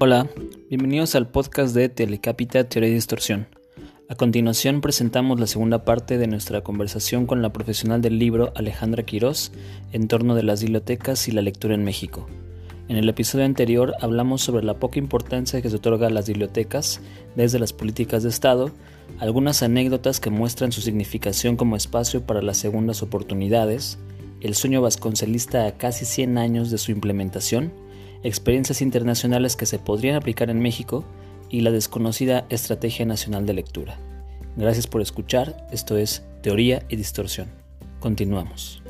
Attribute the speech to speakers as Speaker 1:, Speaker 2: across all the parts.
Speaker 1: Hola, bienvenidos al podcast de Telecapita Teoría y Distorsión. A continuación presentamos la segunda parte de nuestra conversación con la profesional del libro Alejandra Quirós en torno de las bibliotecas y la lectura en México. En el episodio anterior hablamos sobre la poca importancia que se otorga a las bibliotecas desde las políticas de Estado, algunas anécdotas que muestran su significación como espacio para las segundas oportunidades, el sueño vasconcelista a casi 100 años de su implementación, experiencias internacionales que se podrían aplicar en México y la desconocida Estrategia Nacional de Lectura. Gracias por escuchar, esto es Teoría y Distorsión. Continuamos.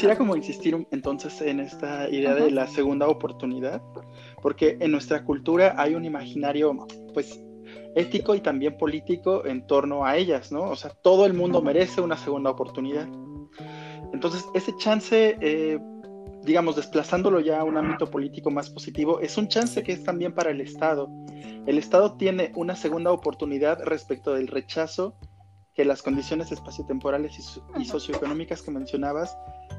Speaker 2: Quisiera como insistir entonces en esta idea de la segunda oportunidad, porque en nuestra cultura hay un imaginario pues ético y también político en torno a ellas, ¿no? O sea, todo el mundo merece una segunda oportunidad. Entonces, ese chance, eh, digamos, desplazándolo ya a un ámbito político más positivo, es un chance que es también para el Estado. El Estado tiene una segunda oportunidad respecto del rechazo que las condiciones espaciotemporales y, y socioeconómicas que mencionabas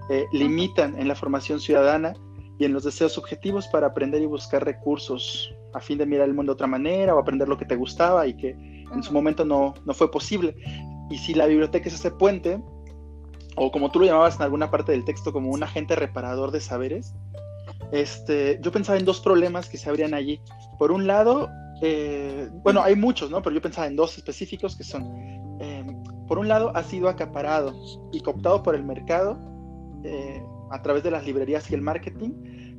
Speaker 2: eh, limitan en la formación ciudadana y en los deseos subjetivos para aprender y buscar recursos a fin de mirar el mundo de otra manera o aprender lo que te gustaba y que en su momento no, no fue posible. Y si la biblioteca es ese puente, o como tú lo llamabas en alguna parte del texto, como un agente reparador de saberes, este, yo pensaba en dos problemas que se abrían allí. Por un lado, eh, bueno, hay muchos, ¿no? Pero yo pensaba en dos específicos que son, por un lado, ha sido acaparado y cooptado por el mercado eh, a través de las librerías y el marketing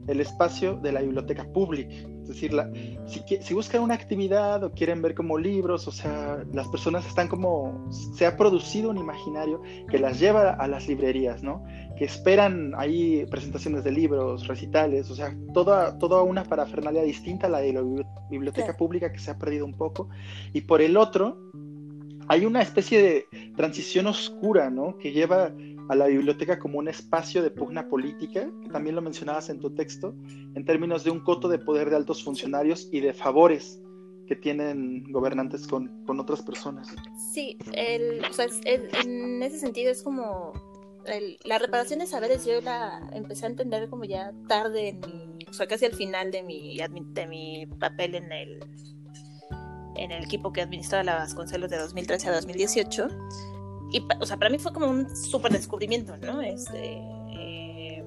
Speaker 2: el espacio de la biblioteca pública. Es decir, la, si, si, buscan una actividad o quieren ver como libros, o sea, las personas están como, se ha producido un imaginario que las lleva a las librerías, ¿no? Que esperan ahí presentaciones de libros, recitales, o sea, toda, toda una parafernalia distinta a la de la biblioteca pública que se ha perdido un poco. Y por el otro, hay una especie de transición oscura, ¿no? Que lleva a la biblioteca como un espacio de pugna política, que también lo mencionabas en tu texto, en términos de un coto de poder de altos funcionarios y de favores que tienen gobernantes con, con otras personas.
Speaker 3: Sí, el, o sea, en ese sentido es como la reparación de saberes yo la empecé a entender como ya tarde, en mi, o sea, casi al final de mi, de mi papel en el en el equipo que administraba la Vasconcelos de 2013 a 2018 y, o sea, para mí fue como un súper descubrimiento, ¿no? Este, eh,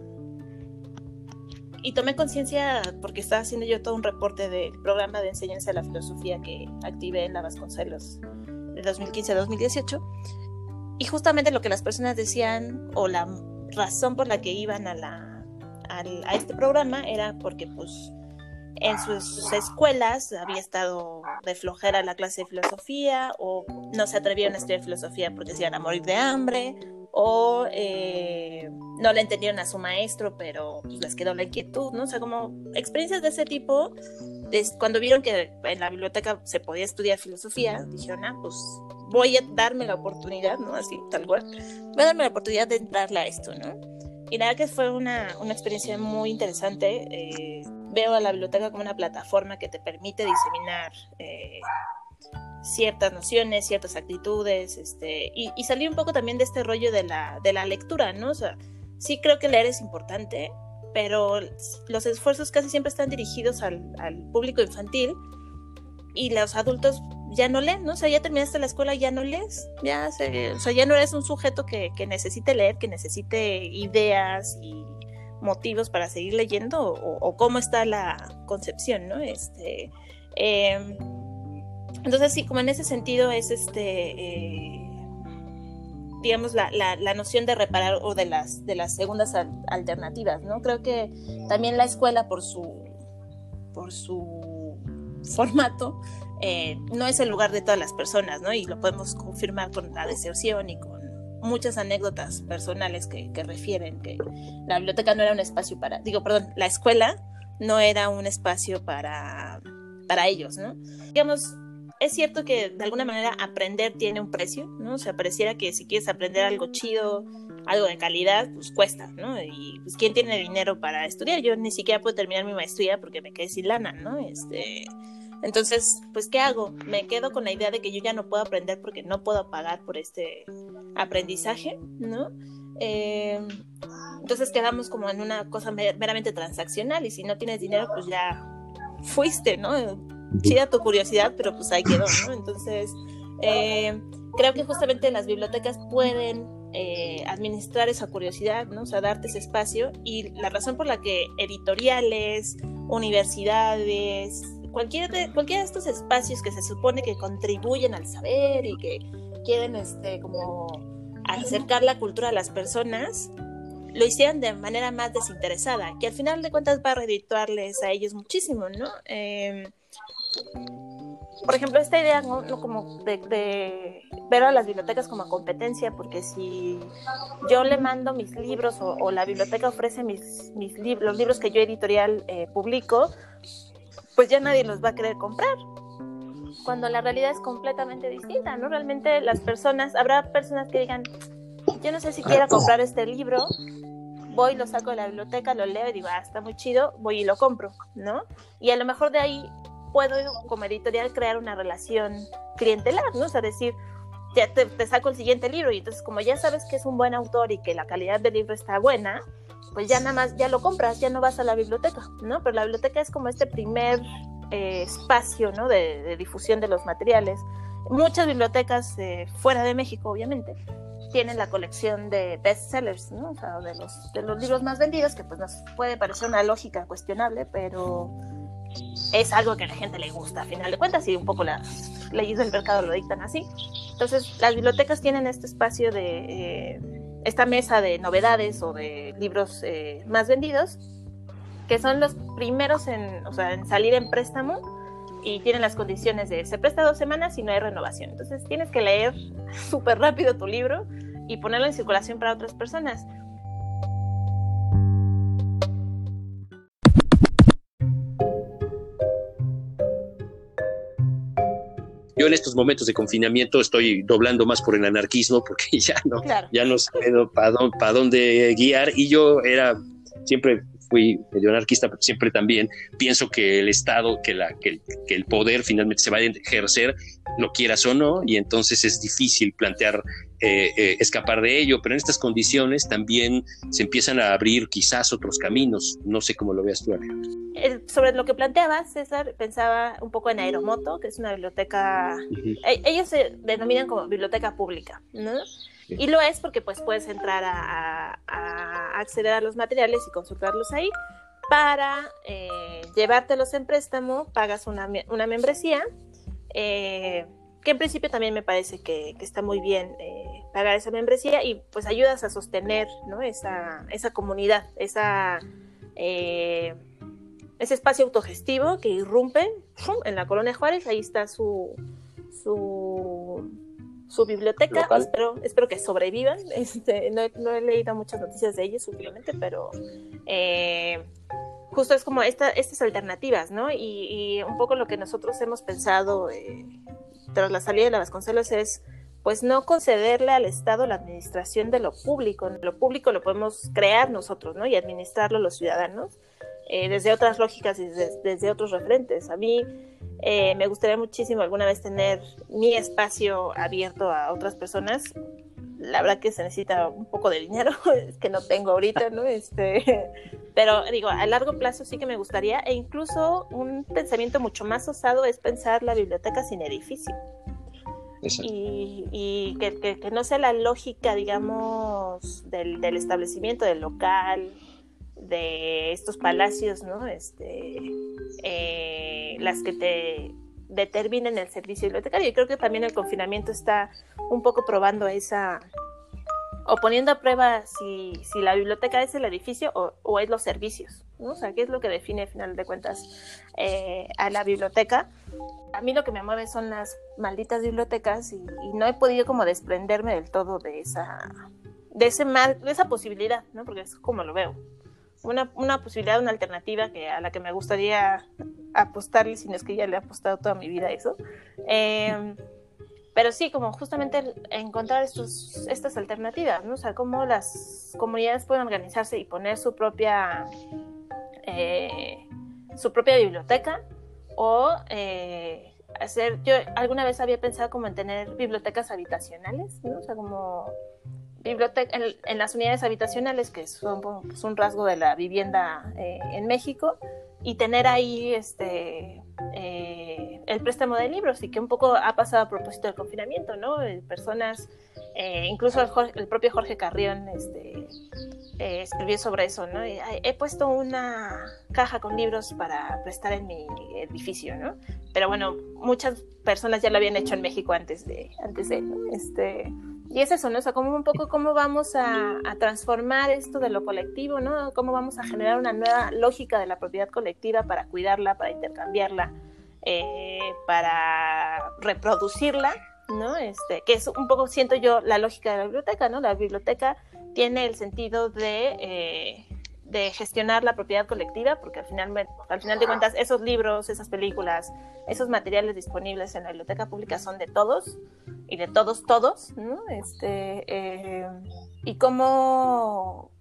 Speaker 3: y tomé conciencia porque estaba haciendo yo todo un reporte del programa de enseñanza de la filosofía que activé en la Vasconcelos de 2015 a 2018. Y justamente lo que las personas decían, o la razón por la que iban a, la, a este programa, era porque, pues, en sus escuelas había estado de flojera la clase de filosofía o no se atrevieron a estudiar filosofía porque se iban a morir de hambre o eh, no le entendieron a su maestro pero pues, les quedó la inquietud, ¿no? O sea, como experiencias de ese tipo, cuando vieron que en la biblioteca se podía estudiar filosofía, dijeron, ah, pues voy a darme la oportunidad, ¿no? Así, tal cual, voy a darme la oportunidad de entrarle a esto, ¿no? Y nada que fue una, una experiencia muy interesante. Eh, veo a la biblioteca como una plataforma que te permite diseminar eh, ciertas nociones, ciertas actitudes, este, y, salir un poco también de este rollo de la, de la lectura, ¿no? O sea, sí creo que leer es importante, pero los esfuerzos casi siempre están dirigidos al, público infantil y los adultos ya no leen, ¿no? O sea, ya terminaste la escuela, ya no lees, ya, o sea, ya no eres un sujeto que, que necesite leer, que necesite ideas y motivos para seguir leyendo o, cómo está la concepción, ¿no? Este, em, entonces sí, como en ese sentido es este, eh, digamos, la, la, noción de reparar o de las, de las segundas alternativas, ¿no? Creo que también la escuela por su, por su formato eh, no es el lugar de todas las personas, ¿no? Y lo podemos confirmar con la deserción y con muchas anécdotas personales que, refieren que la biblioteca no era un espacio para, digo, perdón, la escuela no era un espacio para, para ellos, ¿no? Digamos, es cierto que de alguna manera aprender tiene un precio, ¿no? O sea, pareciera que si quieres aprender algo chido, algo de calidad, pues cuesta, ¿no? Y pues quién tiene dinero para estudiar. Yo ni siquiera puedo terminar mi maestría porque me quedé sin lana, ¿no? Este, entonces, pues ¿qué hago? Me quedo con la idea de que yo ya no puedo aprender porque no puedo pagar por este aprendizaje, ¿no? Eh, entonces quedamos como en una cosa meramente transaccional y si no tienes dinero, pues ya fuiste, ¿no? Chida tu curiosidad, pero pues ahí quedó, ¿no? Entonces, eh, creo que justamente las bibliotecas pueden eh, administrar esa curiosidad, ¿no? O sea, darte ese espacio y la razón por la que editoriales, universidades, cualquier de, cualquiera de estos espacios que se supone que contribuyen al saber y que quieren este como acercar la cultura a las personas, lo hicieran de manera más desinteresada, que al final de cuentas va a redituarles a ellos muchísimo, ¿no? Em, por ejemplo, esta idea ¿no? como de, ver a las bibliotecas como competencia, porque si yo le mando mis libros o, la biblioteca ofrece mis, mis libros, los libros que yo editorial eh, publico, pues ya nadie los va a querer comprar. Cuando la realidad es completamente distinta, ¿no? Realmente las personas, habrá personas que digan, yo no sé si quiero comprar este libro, voy, lo saco de la biblioteca, lo leo y digo, ah, está muy chido, voy y lo compro, ¿no? Y a lo mejor de ahí puedo, como editorial, crear una relación clientelar, ¿no? O sea, decir, ya te, te, saco el siguiente libro y entonces como ya sabes que es un buen autor y que la calidad del libro está buena, pues ya nada más, ya lo compras, ya no vas a la biblioteca, ¿no? Pero la biblioteca es como este primer eh, espacio, ¿no? De, difusión de los materiales. Muchas bibliotecas eh, fuera de México, obviamente, tienen la colección de bestsellers, ¿no? O sea, de los, libros más vendidos, que pues nos puede parecer una lógica cuestionable, pero es algo que a la gente le gusta, a final de cuentas, y un poco las leyes del mercado lo dictan así. Entonces, las bibliotecas tienen este espacio de eh, esta mesa de novedades o de libros más vendidos, que son los primeros en, o sea, en salir en préstamo y tienen las condiciones de se presta dos semanas y no hay renovación. Entonces tienes que leer súper rápido tu libro y ponerlo en circulación para otras personas.
Speaker 4: Yo en estos momentos de confinamiento estoy doblando más por el anarquismo porque ya no, ya no sé para dónde guiar y yo era siempre fui medio anarquista, pero siempre también pienso que el Estado, que, la, que, el poder finalmente se va a ejercer, lo quieras o no, y entonces es difícil plantear eh, eh, escapar de ello, pero en estas condiciones también se empiezan a abrir quizás otros caminos. No sé cómo lo veas tú, Alejandro.
Speaker 3: Sobre lo que planteabas, César, pensaba un poco en Aeromoto, que es una biblioteca, e, ellos se denominan como biblioteca pública, ¿no? Y lo es porque pues puedes entrar a, acceder a los materiales y consultarlos ahí. Para eh, llevártelos en préstamo, pagas una, una membresía, eh, que en principio también me parece que, está muy bien eh, pagar esa membresía y pues ayudas a sostener ¿no? esa, esa comunidad, esa, ese espacio autogestivo que irrumpe en la colonia Juárez, ahí está su, su su biblioteca. Espero, espero que sobrevivan. Este, no, he leído muchas noticias de ellos últimamente, pero eh, justo es como esta, estas alternativas, ¿no? Y, un poco lo que nosotros hemos pensado eh, tras la salida de la Vasconcelos es pues no concederle al Estado la administración de lo público. Lo público lo podemos crear nosotros, ¿no? Y administrarlo los ciudadanos eh, desde otras lógicas y desde, desde otros referentes. A mí eh, me gustaría muchísimo alguna vez tener mi espacio abierto a otras personas. La verdad que se necesita un poco de dinero, que no tengo ahorita, ¿no? Este, pero digo, a largo plazo sí que me gustaría, e incluso un pensamiento mucho más osado es pensar la biblioteca sin edificio. Y, y que, que, no sea la lógica, digamos, del, del establecimiento, del local, de estos palacios, ¿no? Este, eh, las que te determinen el servicio bibliotecario. Y creo que también el confinamiento está un poco probando esa, o poniendo a prueba si, si la biblioteca es el edificio o, es los servicios, ¿no? O sea, qué es lo que define, al final de cuentas, eh, a la biblioteca. A mí lo que me mueve son las malditas bibliotecas y, y no he podido como desprenderme del todo de esa, de ese de esa posibilidad, ¿no? Porque es como lo veo. Una, una posibilidad, una alternativa que, a la que me gustaría apostarle, si no es que ya le he apostado toda mi vida a eso. Em, pero sí, como justamente encontrar estos, estas alternativas, ¿no? O sea, cómo las comunidades pueden organizarse y poner su propia, eh, su propia biblioteca o eh, hacer, yo alguna vez había pensado como en tener bibliotecas habitacionales, ¿no? O sea, como biblioteca en, las unidades habitacionales, que son pues, un rasgo de la vivienda eh, en México, y tener ahí este eh, el préstamo de libros y que un poco ha pasado a propósito del confinamiento, ¿no? Eh, personas, incluso el, propio Jorge Carrión este, escribió sobre eso, ¿no? he puesto una caja con libros para prestar en mi edificio, ¿no? Pero bueno, muchas personas ya lo habían hecho en México antes de, antes de, ¿no? Este, y es eso, ¿no? O sea, como un poco cómo vamos a, transformar esto de lo colectivo, ¿no? Cómo vamos a generar una nueva lógica de la propiedad colectiva para cuidarla, para intercambiarla, eh, para reproducirla, ¿no? Este, que es un poco, siento yo, la lógica de la biblioteca, ¿no? La biblioteca tiene el sentido de eh, de gestionar la propiedad colectiva, porque al final, al final de cuentas esos libros, esas películas, esos materiales disponibles en la biblioteca pública son de todos y de todos todos, ¿no? Este, eh, y cómo,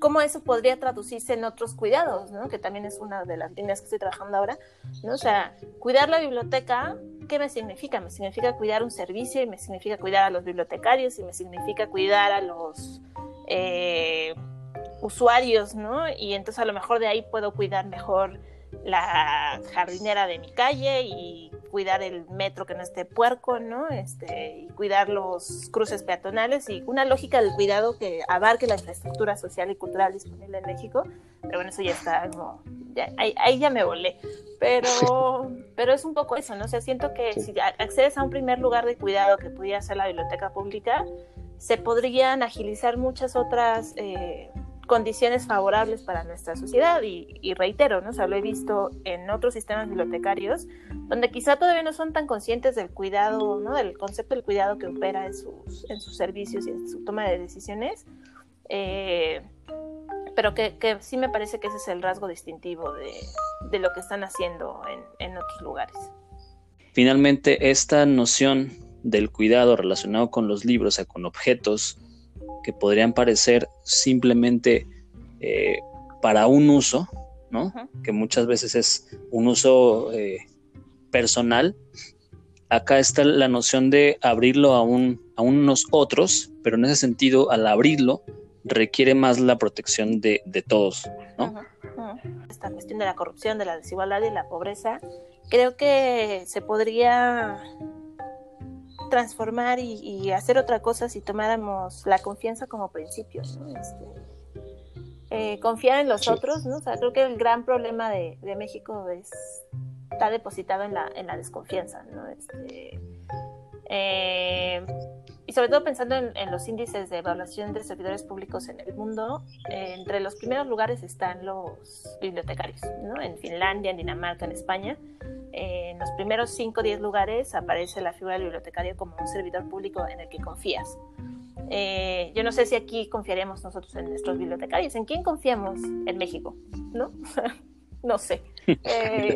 Speaker 3: cómo eso podría traducirse en otros cuidados, ¿no? Que también es una de las líneas que estoy trabajando ahora, ¿no? O sea, cuidar la biblioteca, ¿qué me significa? Me significa cuidar un servicio y me significa cuidar a los bibliotecarios y me significa cuidar a los... Eh, usuarios, ¿no? Y entonces a lo mejor de ahí puedo cuidar mejor la jardinera de mi calle y cuidar el metro que no esté puerco, ¿no? Este, y cuidar los cruces peatonales y una lógica del cuidado que abarque la infraestructura social y cultural disponible en México. Pero bueno, eso ya está como, ahí, ya me volé. Pero, pero es un poco eso, ¿no? O sea, siento que si accedes a un primer lugar de cuidado que pudiera ser la biblioteca pública, se podrían agilizar muchas otras... Eh, condiciones favorables para nuestra sociedad y, reitero, ¿no? O lo he visto en otros sistemas bibliotecarios donde quizá todavía no son tan conscientes del cuidado, ¿no? Del concepto del cuidado que opera en sus, en sus servicios y en su toma de decisiones, eh, pero que, sí me parece que ese es el rasgo distintivo de, lo que están haciendo en, en otros lugares.
Speaker 1: Finalmente, esta noción del cuidado relacionado con los libros, o sea, con objetos, que podrían parecer simplemente eh, para un uso, ¿no? Que muchas veces es un uso eh, personal. Acá está la noción de abrirlo a, un, a unos otros, pero en ese sentido, al abrirlo, requiere más la protección de, todos, ¿no?
Speaker 3: Esta cuestión de la corrupción, de la desigualdad y la pobreza, creo que se podría transformar y, hacer otra cosa si tomáramos la confianza como principio, este, eh, confiar en los otros, ¿no? O sea, creo que el gran problema de, México es, está depositado en la, en la desconfianza, ¿no? Este, eh, y sobre todo pensando en, los índices de evaluación de servidores públicos en el mundo, eh, entre los primeros lugares están los bibliotecarios, ¿no? En Finlandia, en Dinamarca, en España. Eh, en los primeros 5 o 10 lugares aparece la figura del bibliotecario como un servidor público en el que confías. Eh, yo no sé si aquí confiaremos nosotros en nuestros bibliotecarios. ¿En quién confiamos en México? ¿No? no sé.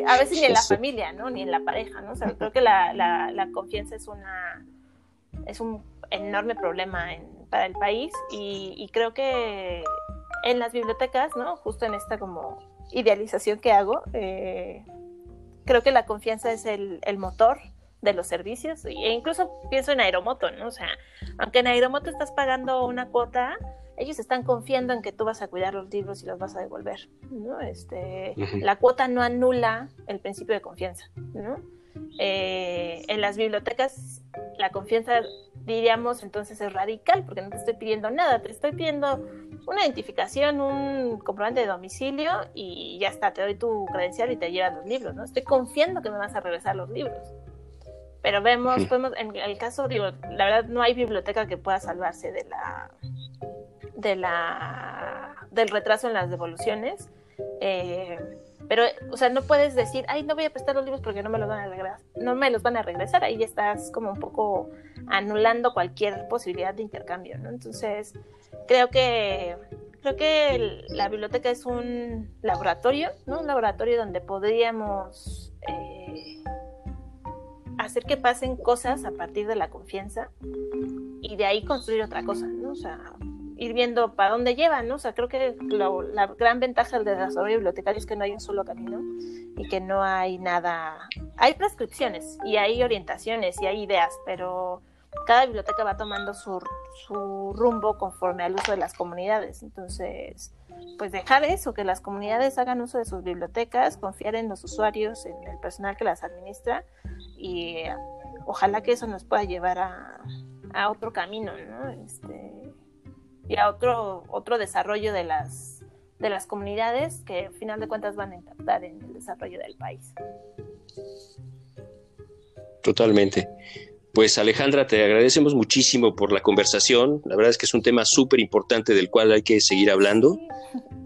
Speaker 3: a veces ni en la familia, ¿no? Ni en la pareja, ¿no? O sea, creo que la, la, la confianza es una es un enorme problema para el país y, creo que en las bibliotecas, ¿no? Justo en esta como idealización que hago, eh, creo que la confianza es el, motor de los servicios e incluso pienso en Aeromoto, ¿no? O sea, aunque en Aeromoto estás pagando una cuota, ellos están confiando en que tú vas a cuidar los libros y los vas a devolver, ¿no? Este, La cuota no anula el principio de confianza, ¿no? Eh, en las bibliotecas la confianza diríamos entonces es radical porque no te estoy pidiendo nada, te estoy pidiendo una identificación, un comprobante de domicilio y ya está, te doy tu credencial y te llevan los libros, ¿no? Estoy confiando que me vas a regresar los libros. Pero vemos, podemos, en el caso, digo, la verdad no hay biblioteca que pueda salvarse de la de la del retraso en las devoluciones. Eh, pero, o sea, no puedes decir, ay, no voy a prestar los libros porque no me los van a regresar. No me los van a regresar. Ahí ya estás como un poco anulando cualquier posibilidad de intercambio, ¿no? Entonces, creo que, creo que la biblioteca es un laboratorio, ¿no? Un laboratorio donde podríamos eh, hacer que pasen cosas a partir de la confianza y de ahí construir otra cosa, ¿no? O sea, ir viendo para dónde llevan, ¿no? O sea, creo que la gran ventaja del desarrollo bibliotecario es que no hay un solo camino y que no hay nada. Hay prescripciones y hay orientaciones y hay ideas, pero cada biblioteca va tomando su, su rumbo conforme al uso de las comunidades. Entonces, pues dejar eso, que las comunidades hagan uso de sus bibliotecas, confiar en los usuarios, en el personal que las administra y ojalá que eso nos pueda llevar a, a otro camino, ¿no? Este, y a otro, otro desarrollo de las, de las comunidades que al final de cuentas van a impactar en el desarrollo del país.
Speaker 4: Totalmente. Pues Alejandra, te agradecemos muchísimo por la conversación. La verdad es que es un tema súper importante del cual hay que seguir hablando,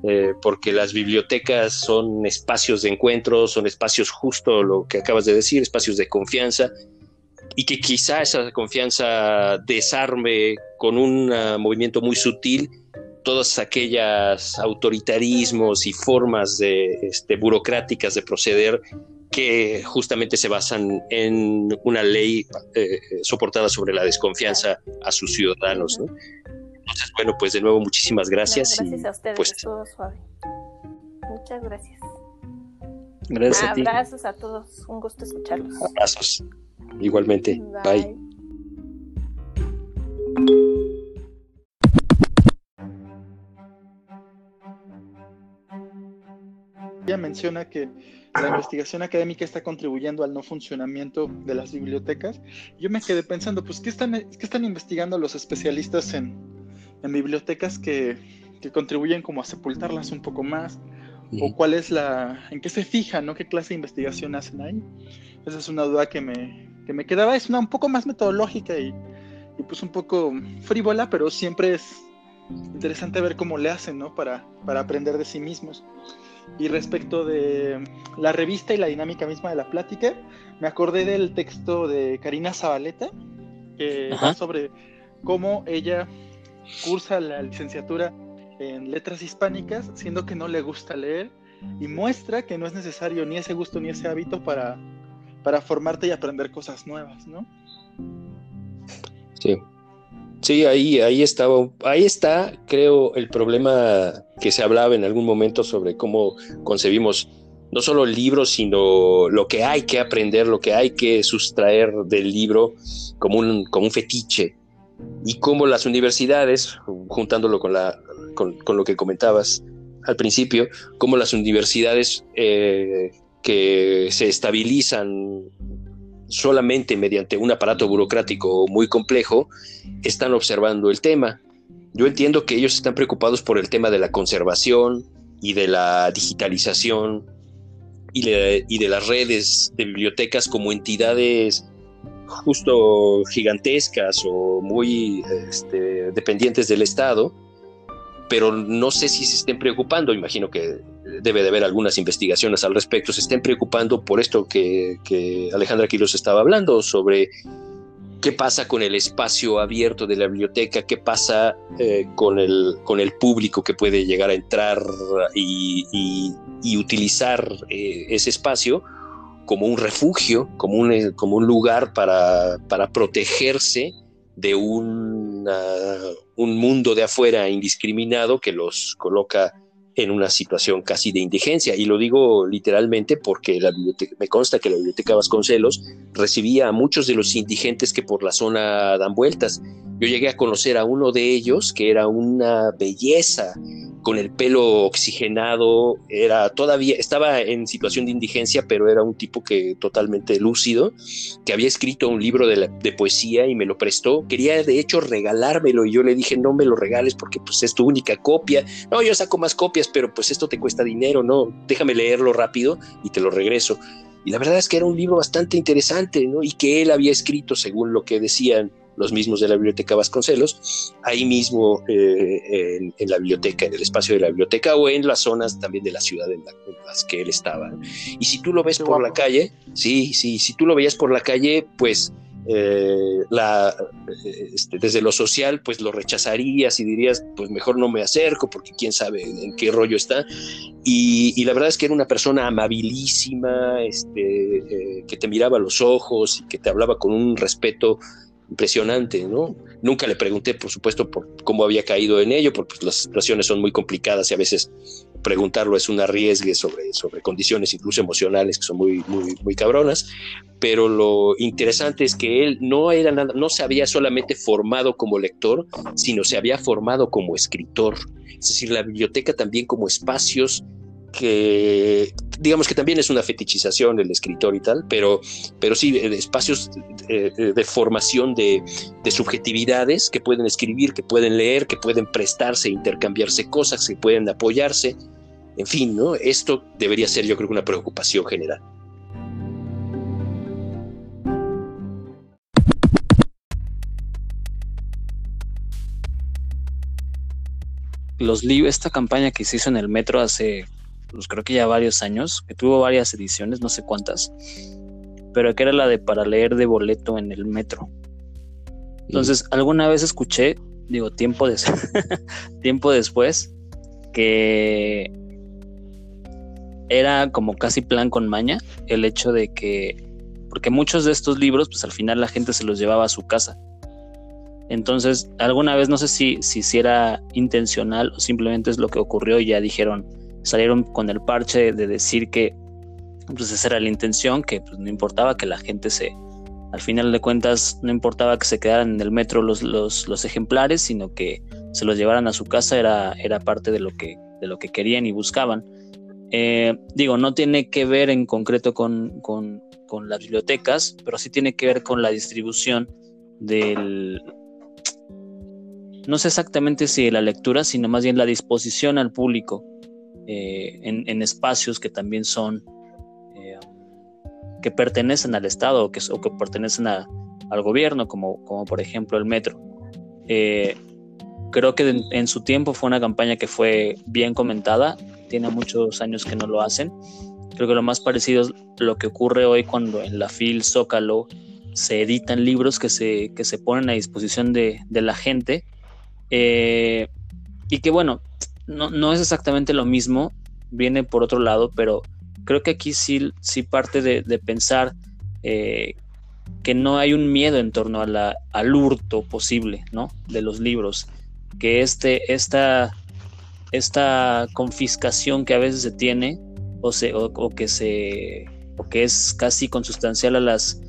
Speaker 4: eh, porque las bibliotecas son espacios de encuentro, son espacios justo lo que acabas de decir, espacios de confianza, y que quizá esa confianza desarme con un ah, movimiento muy sutil todas aquellas autoritarismos y formas de, este, burocráticas de proceder que justamente se basan en una ley eh, soportada sobre la desconfianza a sus ciudadanos. Entonces, bueno, pues de nuevo muchísimas gracias.
Speaker 3: gracias a ustedes,
Speaker 4: pues,
Speaker 3: todo suave. Muchas gracias.
Speaker 1: Gracias
Speaker 3: Abrazos a, a todos, un gusto escucharlos.
Speaker 4: Abrazos. Igualmente. Bye.
Speaker 2: Ella menciona que la investigación académica está contribuyendo al no funcionamiento de las bibliotecas. Yo me quedé pensando, pues, ¿qué están, qué están investigando los especialistas en, en bibliotecas que, que, contribuyen como a sepultarlas un poco más? ¿O cuál es la, en qué se fijan, ¿no? ¿Qué clase de investigación hacen ahí? Esa es una duda que me, que me quedaba es una un poco más metodológica y, pues un poco frívola, pero siempre es interesante ver cómo le hacen, ¿no? Para, para aprender de sí mismos. Y respecto de la revista y la dinámica misma de la plática, me acordé del texto de Karina Zabaleta, que va sobre cómo ella cursa la licenciatura en letras hispánicas, siendo que no le gusta leer, y muestra que no es necesario ni ese gusto ni ese hábito para para formarte y aprender cosas nuevas, ¿no?
Speaker 4: Sí. Sí, ahí, ahí estaba, ahí está, creo, el problema que se hablaba en algún momento sobre cómo concebimos no solo el libro, sino lo que hay que aprender, lo que hay que sustraer del libro como un, como un fetiche. Y cómo las universidades, juntándolo con, la, con, lo que comentabas al principio, cómo las universidades eh, que se estabilizan solamente mediante un aparato burocrático muy complejo, están observando el tema. Yo entiendo que ellos están preocupados por el tema de la conservación y de la digitalización y de, las redes de bibliotecas como entidades justo gigantescas o muy este, dependientes del Estado, pero no sé si se estén preocupando, imagino que debe de haber algunas investigaciones al respecto, se estén preocupando por esto que, Alejandra Quiroz estaba hablando, sobre qué pasa con el espacio abierto de la biblioteca, qué pasa eh, con, el, con el público que puede llegar a entrar y, utilizar eh, ese espacio como un refugio, como un, como un lugar para, para protegerse de un, un mundo de afuera indiscriminado que los coloca en una situación casi de indigencia. Y lo digo literalmente porque la me consta que la biblioteca Vasconcelos recibía a muchos de los indigentes que por la zona dan vueltas. Yo llegué a conocer a uno de ellos que era una belleza, con el pelo oxigenado, era todavía, estaba en situación de indigencia, pero era un tipo que totalmente lúcido, que había escrito un libro de, poesía y me lo prestó. Quería de hecho regalármelo y yo le dije, no me lo regales porque pues es tu única copia. No, yo saco más copias, pero pues esto te cuesta dinero, no, déjame leerlo rápido y te lo regreso. Y la verdad es que era un libro bastante interesante, ¿no? Y que él había escrito, según lo que decían los mismos de la Biblioteca Vasconcelos, ahí mismo eh, en, la biblioteca, en el espacio de la biblioteca o en las zonas también de la ciudad en, las que él estaba. Y si tú lo ves por la calle, sí, sí, si tú lo veías por la calle, pues eh, la, este, desde lo social, pues lo rechazarías y dirías, pues mejor no me acerco porque quién sabe en qué rollo está. Y, la verdad es que era una persona amabilísima, este, eh, que te miraba a los ojos y que te hablaba con un respeto impresionante, ¿no? Nunca le pregunté, por supuesto, por cómo había caído en ello, porque pues, las situaciones son muy complicadas y a veces preguntarlo es un arriesgue sobre, sobre condiciones incluso emocionales que son muy, muy, muy cabronas. Pero lo interesante es que él no era nada, no se había solamente formado como lector, sino se había formado como escritor. Es decir, la biblioteca también como espacios que digamos que también es una fetichización el escritor y tal, pero, pero sí, espacios de, formación de, subjetividades que pueden escribir, que pueden leer, que pueden prestarse, intercambiarse cosas, que pueden apoyarse. En fin, ¿no? Esto debería ser yo creo una preocupación general.
Speaker 1: Los esta campaña que se hizo en el metro hace pues creo que ya varios años, que tuvo varias ediciones, no sé cuántas, pero que era la de para leer de boleto en el metro. Entonces, alguna vez escuché, digo, tiempo, tiempo después, que era como casi plan con maña el hecho de que, porque muchos de estos libros, pues al final la gente se los llevaba a su casa. Entonces, alguna vez no sé si, si era intencional o simplemente es lo que ocurrió y ya dijeron, salieron con el parche de decir que pues esa era la intención, que pues, no importaba que la gente se, al final de cuentas, no importaba que se quedaran en el metro los, los, ejemplares, sino que se los llevaran a su casa, era, era parte de lo, que, de lo que querían y buscaban. Eh, digo, no tiene que ver en concreto con, con, con, las bibliotecas, pero sí tiene que ver con la distribución del... No sé exactamente si de la lectura, sino más bien la disposición al público eh, en, espacios que también son, eh, que pertenecen al Estado o que, que pertenecen al gobierno, como, como por ejemplo el metro. Eh, creo que en, su tiempo fue una campaña que fue bien comentada, tiene muchos años que no lo hacen. Creo que lo más parecido es lo que ocurre hoy cuando en la FIL Zócalo se editan libros que se, que se ponen a disposición de, de la gente. y que bueno, no, no es exactamente lo mismo, viene por otro lado, pero creo que aquí sí, sí parte de, pensar eh, que no hay un miedo en torno a la, al hurto posible, ¿no? De los libros, que este, esta, esta confiscación que a veces se tiene o, se, o, que se o que es casi consustancial a las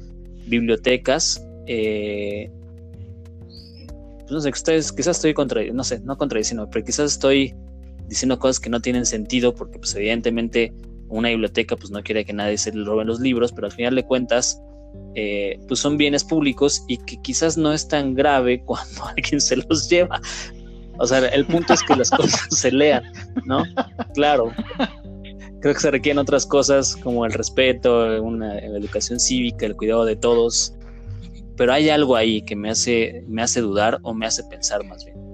Speaker 1: bibliotecas, eh, pues no sé, quizás estoy contradiciendo, no sé, no contradiciendo, pero quizás estoy diciendo cosas que no tienen sentido porque pues evidentemente una biblioteca pues no quiere que nadie se le roben los libros, pero al final de cuentas eh, pues son bienes públicos y que quizás no es tan grave cuando alguien se los lleva. O sea, el punto es que las cosas se lean, ¿no? Claro. Creo que se requieren otras cosas como el respeto, una educación cívica, el cuidado de todos. Pero hay algo ahí que me hace, me hace dudar o me hace pensar más bien.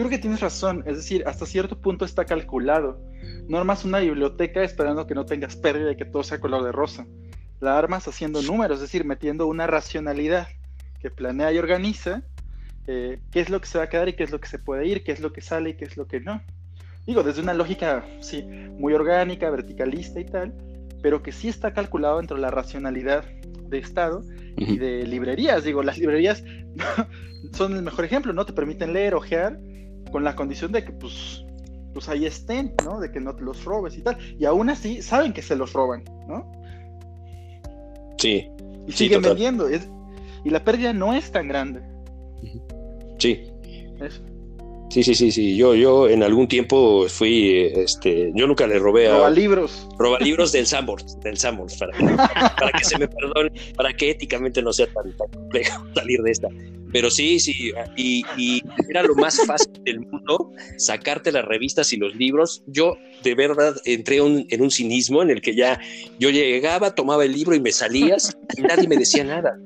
Speaker 2: Yo creo que tienes razón, es decir, hasta cierto punto está calculado. No armas una biblioteca esperando que no tengas pérdida y que todo sea color de rosa. La armas haciendo números, es decir, metiendo una racionalidad que planea y organiza eh, qué es lo que se va a quedar y qué es lo que se puede ir, qué es lo que sale y qué es lo que no. Digo, desde una lógica, sí, muy orgánica, verticalista y tal, pero que sí está calculado dentro de la racionalidad de Estado y de librerías. Digo, las librerías son el mejor ejemplo, ¿no? Te permiten leer, ojear, con la condición de que pues, pues ahí estén, ¿no? De que no te los robes y tal. Y aún así saben que se los roban, ¿no?
Speaker 4: Sí.
Speaker 2: Y siguen vendiendo. y la pérdida no es tan grande.
Speaker 4: Sí. Eso. Sí, sí, sí, sí. Yo, yo en algún tiempo fui, este, yo nunca le robé a.
Speaker 2: Roba libros.
Speaker 4: Roba libros del Sambors, del Sambors, para, para, que se me perdone, para que éticamente no sea tan, complejo salir de esta. Pero sí, sí, y, y, era lo más fácil del mundo sacarte las revistas y los libros. Yo de verdad entré en un cinismo en el que ya yo llegaba, tomaba el libro y me salías y nadie me decía nada.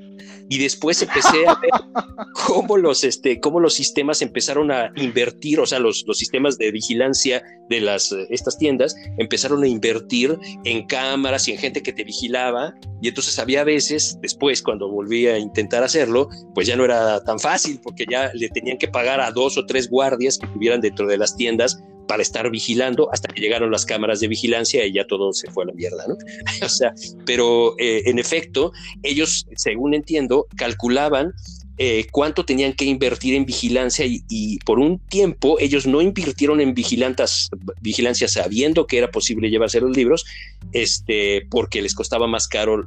Speaker 4: Y después empecé a ver cómo los, este, cómo los sistemas empezaron a invertir, o sea, los, los sistemas de vigilancia de las, estas tiendas empezaron a invertir en cámaras y en gente que te vigilaba, y entonces había veces, después cuando volví a intentar hacerlo, pues ya no era tan fácil, porque ya le tenían que pagar a dos o tres guardias que estuvieran dentro de las tiendas para estar vigilando hasta que llegaron las cámaras de vigilancia y ya todo se fue a la mierda, ¿no? o sea, pero eh, en efecto, ellos, según entiendo, calculaban eh, cuánto tenían que invertir en vigilancia y, por un tiempo ellos no invirtieron en vigilancia sabiendo que era posible llevarse los libros, este, porque les costaba más caro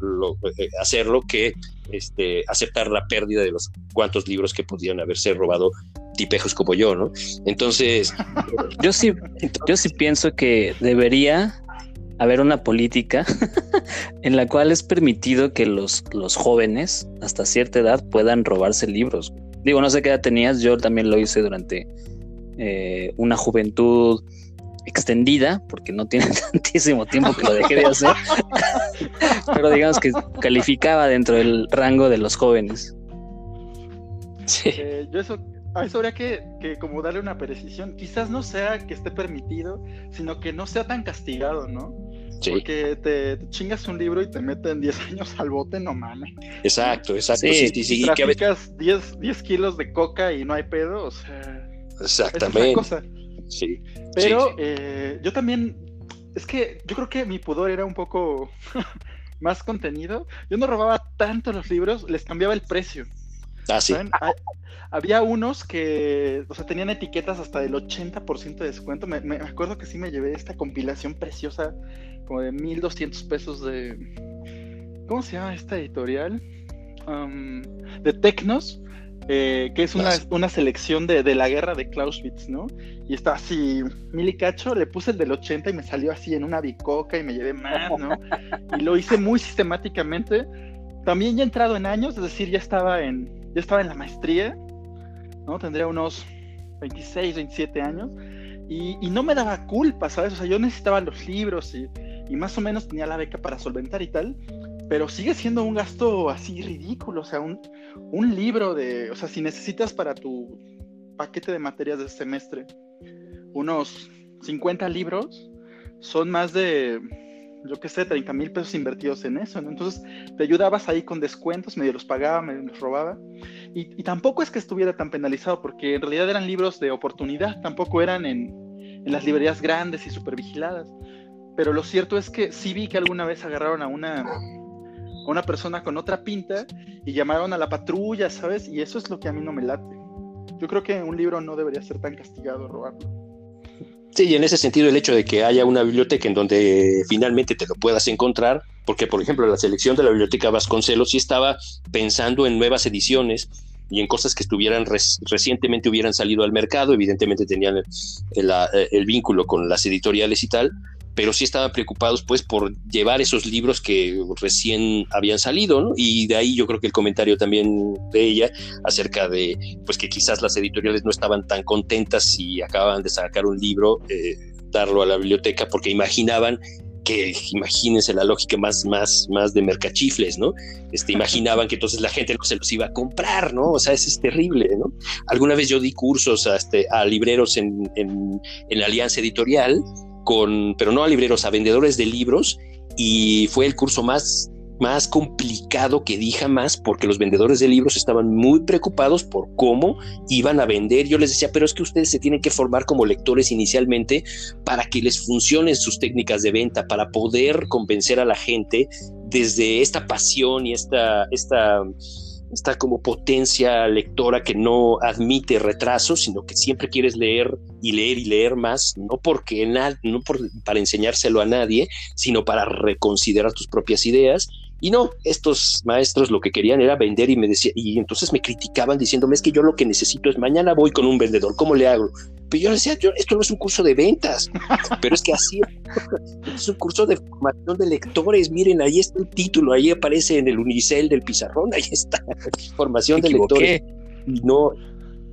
Speaker 4: eh, hacerlo que este, aceptar la pérdida de los cuantos libros que podían haberse robado tipejos como yo, ¿no? Entonces,
Speaker 1: yo sí, yo sí pienso que debería haber una política en la cual es permitido que los, los jóvenes hasta cierta edad puedan robarse libros. Digo, no sé qué edad tenías, yo también lo hice durante eh, una juventud extendida, porque no tiene tantísimo tiempo que lo dejé de hacer, pero digamos que calificaba dentro del rango de los jóvenes.
Speaker 2: Sí. Eh, yo eso a eso habría que, como darle una precisión. Quizás no sea que esté permitido, sino que no sea tan castigado, ¿no? Porque te, chingas un libro y te meten 10 años al bote, no mames.
Speaker 4: Exacto, exacto.
Speaker 2: Sí, sí, sí, y traficas 10, 10 kilos de coca y no hay pedo, o sea.
Speaker 4: Exactamente.
Speaker 2: Es cosa. Sí. Pero eh, yo también, es que yo creo que mi pudor era un poco más contenido. Yo no robaba tanto los libros, les cambiaba el precio.
Speaker 4: Ah, sí.
Speaker 2: Había unos que, o sea, tenían etiquetas hasta del 80% de descuento. Me, me, acuerdo que sí me llevé esta compilación preciosa, como de 1200 pesos de. ¿Cómo se llama esta editorial? Um, de Tecnos, eh, que es una, una selección de, de, la guerra de Clausewitz, ¿no? Y está así, mil y cacho, le puse el del 80 y me salió así en una bicoca y me llevé más, ¿no? Y lo hice muy sistemáticamente. También ya he entrado en años, es decir, ya estaba en, ya estaba en la maestría ¿no? Tendría unos 26, 27 años. Y, no me daba culpa, ¿sabes? O sea, yo necesitaba los libros y, más o menos tenía la beca para solventar y tal, pero sigue siendo un gasto así ridículo, o sea, un, un libro de, o sea, si necesitas para tu paquete de materias de semestre unos 50 libros, son más de yo qué sé, 30 mil pesos invertidos en eso, ¿no? Entonces te ayudabas ahí con descuentos, medio los pagaba, medio los robaba. Y, tampoco es que estuviera tan penalizado, porque en realidad eran libros de oportunidad, tampoco eran en, en las librerías grandes y super vigiladas. Pero lo cierto es que sí vi que alguna vez agarraron a una, a una persona con otra pinta y llamaron a la patrulla, ¿sabes? Y eso es lo que a mí no me late. Yo creo que un libro no debería ser tan castigado robarlo.
Speaker 4: Y en ese sentido el hecho de que haya una biblioteca en donde finalmente te lo puedas encontrar, porque por ejemplo la selección de la biblioteca Vasconcelos sí estaba pensando en nuevas ediciones y en cosas que estuvieran recientemente hubieran salido al mercado, evidentemente tenían el, vínculo con las editoriales y tal, pero sí estaban preocupados pues por llevar esos libros que recién habían salido, ¿no? Y de ahí yo creo que el comentario también de ella acerca de pues que quizás las editoriales no estaban tan contentas si acababan de sacar un libro, eh, darlo a la biblioteca porque imaginaban que imagínense la lógica más, más, más de mercachifles, ¿no? Este, imaginaban que entonces la gente no se los iba a comprar, ¿no? O sea, eso es terrible, ¿no? Alguna vez yo di cursos a, este, a libreros en, en, en Alianza Editorial pero no a libreros, a vendedores de libros, y fue el curso más, más complicado que di jamás, porque los vendedores de libros estaban muy preocupados por cómo iban a vender. Yo les decía, pero es que ustedes se tienen que formar como lectores inicialmente para que les funcionen sus técnicas de venta, para poder convencer a la gente desde esta pasión y esta, esta esta como potencia lectora que no admite retraso, sino que siempre quieres leer y leer y leer más, no porque no para enseñárselo a nadie, sino para reconsiderar tus propias ideas. Y no, estos maestros lo que querían era vender y me decía, y entonces me criticaban diciéndome es que yo lo que necesito es mañana voy con un vendedor, ¿cómo le hago? Pero yo decía, yo, esto no es un curso de ventas, pero es que así es un curso de formación de lectores. Miren, ahí está el título, ahí aparece en el unicel del pizarrón, ahí está, formación de lectores. Y no,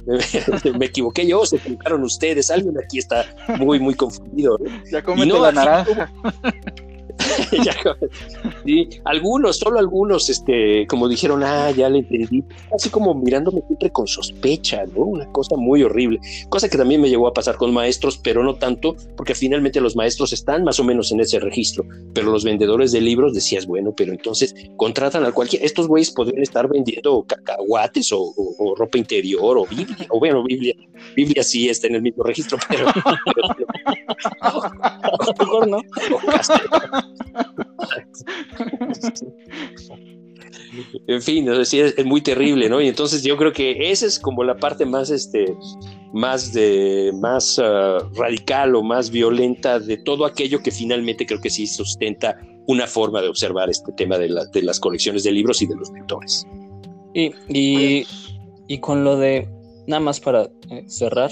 Speaker 4: me equivoqué yo, se equivocaron ustedes, alguien aquí está muy, muy confundido.
Speaker 2: Ya comete la naranja.
Speaker 4: sí, algunos, solo algunos, este, como dijeron, ah, ya le entendí, así como mirándome siempre con sospecha, ¿no? Una cosa muy horrible, cosa que también me llegó a pasar con maestros, pero no tanto, porque finalmente los maestros están más o menos en ese registro, pero los vendedores de libros decías, bueno, pero entonces contratan a cualquier, estos güeyes podrían estar vendiendo cacahuates o, ropa interior o Biblia, o bueno, Biblia, Biblia sí está en el mismo registro, pero, mejor no. En fin, es, muy terrible, ¿no? Y entonces yo creo que esa es como la parte más, este, más de, más ah, radical o más violenta de todo aquello que finalmente creo que sí sustenta una forma de observar este tema de, las colecciones de libros y de los lectores.
Speaker 1: Y, y, y con lo de, nada más para eh, cerrar,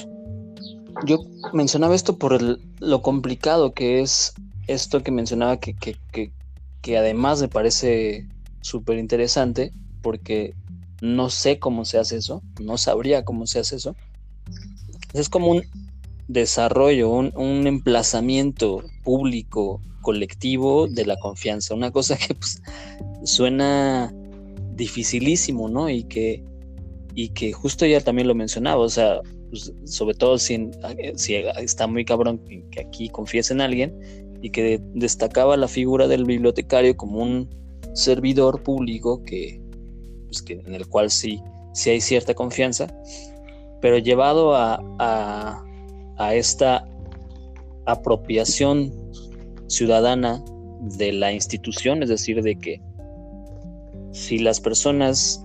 Speaker 1: yo mencionaba esto por lo complicado que es esto que mencionaba que, que, además me parece súper interesante porque no sé cómo se hace eso, no sabría cómo se hace eso. Es como un desarrollo, un, un emplazamiento público, colectivo de la confianza, una cosa que pues, suena dificilísimo, ¿no? Y que, y que justo ya también lo mencionaba, o sea, pues, sobre todo si, si, está muy cabrón que aquí confíes en alguien y que destacaba la figura del bibliotecario como un servidor público que, pues que en el cual sí, sí hay cierta confianza, pero llevado a, a, a esta apropiación ciudadana de la institución, es decir, de que si las personas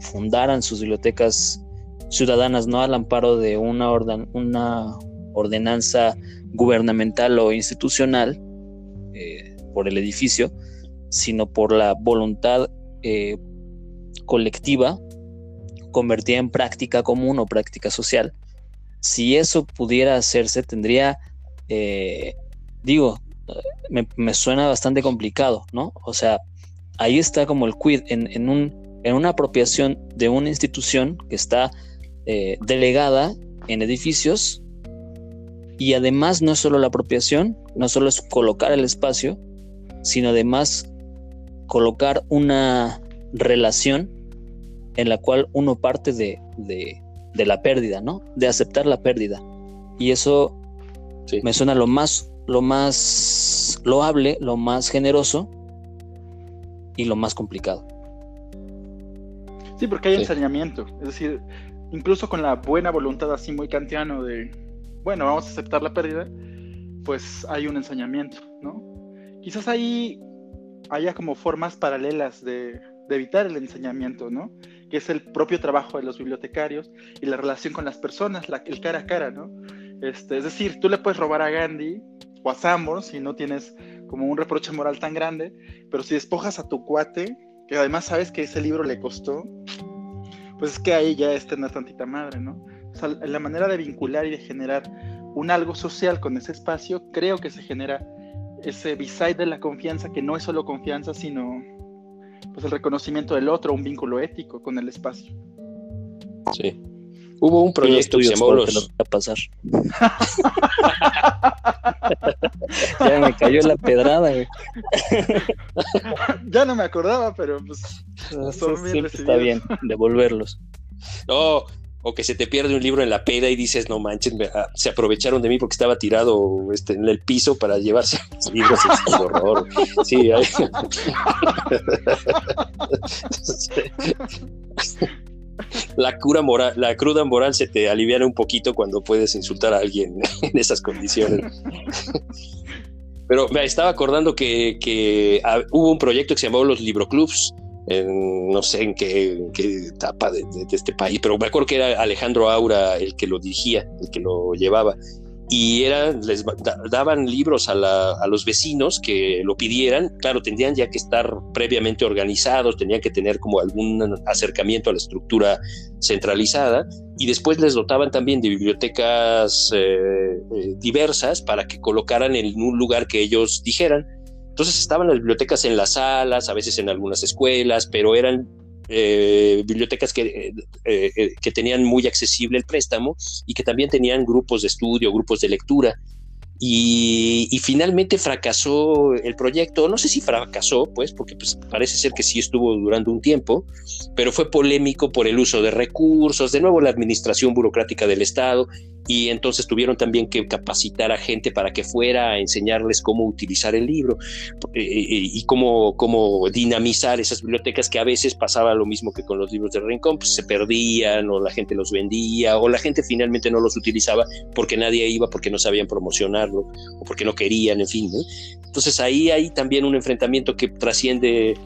Speaker 1: fundaran sus bibliotecas ciudadanas, no al amparo de una, orden, una ordenanza gubernamental o institucional eh, por el edificio, sino por la voluntad eh, colectiva convertida en práctica común o práctica social. Si eso pudiera hacerse, tendría, eh, digo, me, me, suena bastante complicado, ¿no? O sea, ahí está como el quid en, en, un, en una apropiación de una institución que está delegada en edificios y además no es solo la apropiación, no solo es colocar el espacio, sino además colocar una relación en la cual uno parte de, de, la pérdida, ¿no? De aceptar la pérdida. Y eso me suena lo más, lo más loable, lo más generoso y lo más complicado.
Speaker 2: Sí, porque hay ensañamiento. Es decir, incluso con la buena voluntad así muy kantiano de, bueno, vamos a aceptar la pérdida, pues hay un ensañamiento, ¿no? Quizás ahí haya como formas paralelas de, evitar el ensañamiento, ¿no? Que es el propio trabajo de los bibliotecarios y la relación con las personas, la, el cara a cara, ¿no? Este, es decir, tú le puedes robar a Gandhi o a Sambor si no tienes como un reproche moral tan grande, pero si despojas a tu cuate, que además sabes que ese libro le costó, pues es que ahí ya está una tantita madre, ¿no? Sea, la manera de vincular y de generar un algo social con ese espacio, creo que se genera ese beside de la confianza, que no es solo confianza, sino pues el reconocimiento del otro, un vínculo ético con el espacio.
Speaker 4: Sí. Hubo un proyecto que se llamó los...
Speaker 1: a pasar. ya me cayó la pedrada, güey.
Speaker 2: ya no me acordaba, pero pues
Speaker 1: está bien devolverlos.
Speaker 4: No, o que se te pierde un libro en la peda y dices, no manches, ah, se aprovecharon de mí porque estaba tirado este, en el piso para llevarse los libros. Es horror. Sí, la, cura moral, la cruda moral se te aliviana un poquito cuando puedes insultar a alguien en esas condiciones. Pero me estaba acordando que, ah, hubo un proyecto que se llamó los Libroclubs, no sé en qué, etapa de, este país, pero me acuerdo que era Alejandro Aura el que lo dirigía, el que lo llevaba y era, les daban libros a, los vecinos que lo pidieran, claro, tendrían ya que estar previamente organizados, tenían que tener como algún acercamiento a la estructura centralizada, y después les dotaban también de bibliotecas eh, eh, diversas para que colocaran en un lugar que ellos dijeran. Entonces estaban las bibliotecas en las salas, a veces en algunas escuelas, pero eran eh, bibliotecas que, eh, eh, que tenían muy accesible el préstamo y que también tenían grupos de estudio, grupos de lectura. y, finalmente fracasó el proyecto. No sé si fracasó, pues, porque pues, parece ser que sí estuvo durando un tiempo, pero fue polémico por el uso de recursos, de nuevo la administración burocrática del Estado y entonces tuvieron también que capacitar a gente para que fuera a enseñarles cómo utilizar el libro eh, eh, y cómo, cómo dinamizar esas bibliotecas que a veces pasaba lo mismo que con los libros de Rincón, pues se perdían o la gente los vendía o la gente finalmente no los utilizaba porque nadie iba porque no sabían promocionarlo o porque no querían, en fin. Entonces ahí hay también un enfrentamiento que trasciende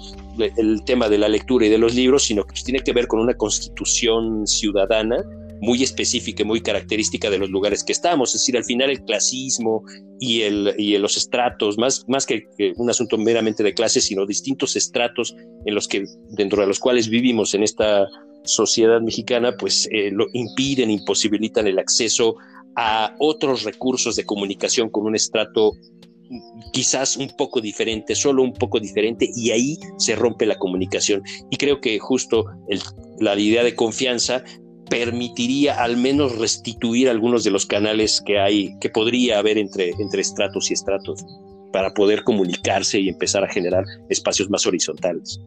Speaker 4: el tema de la lectura y de los libros, sino que pues, tiene que ver con una constitución ciudadana muy específica y muy característica de los lugares que estamos. Es decir, al final el clasismo y, el, y los estratos, más, más que, un asunto meramente de clases, sino distintos estratos en los que, dentro de los cuales vivimos en esta sociedad mexicana, pues eh, lo impiden, imposibilitan el acceso a otros recursos de comunicación con un estrato quizás un poco diferente, solo un poco diferente, y ahí se rompe la comunicación. Y creo que justo la idea de confianza permitiría al menos restituir algunos de los canales que hay, que podría haber entre, entre estratos y estratos, para poder comunicarse y empezar a generar espacios más horizontales.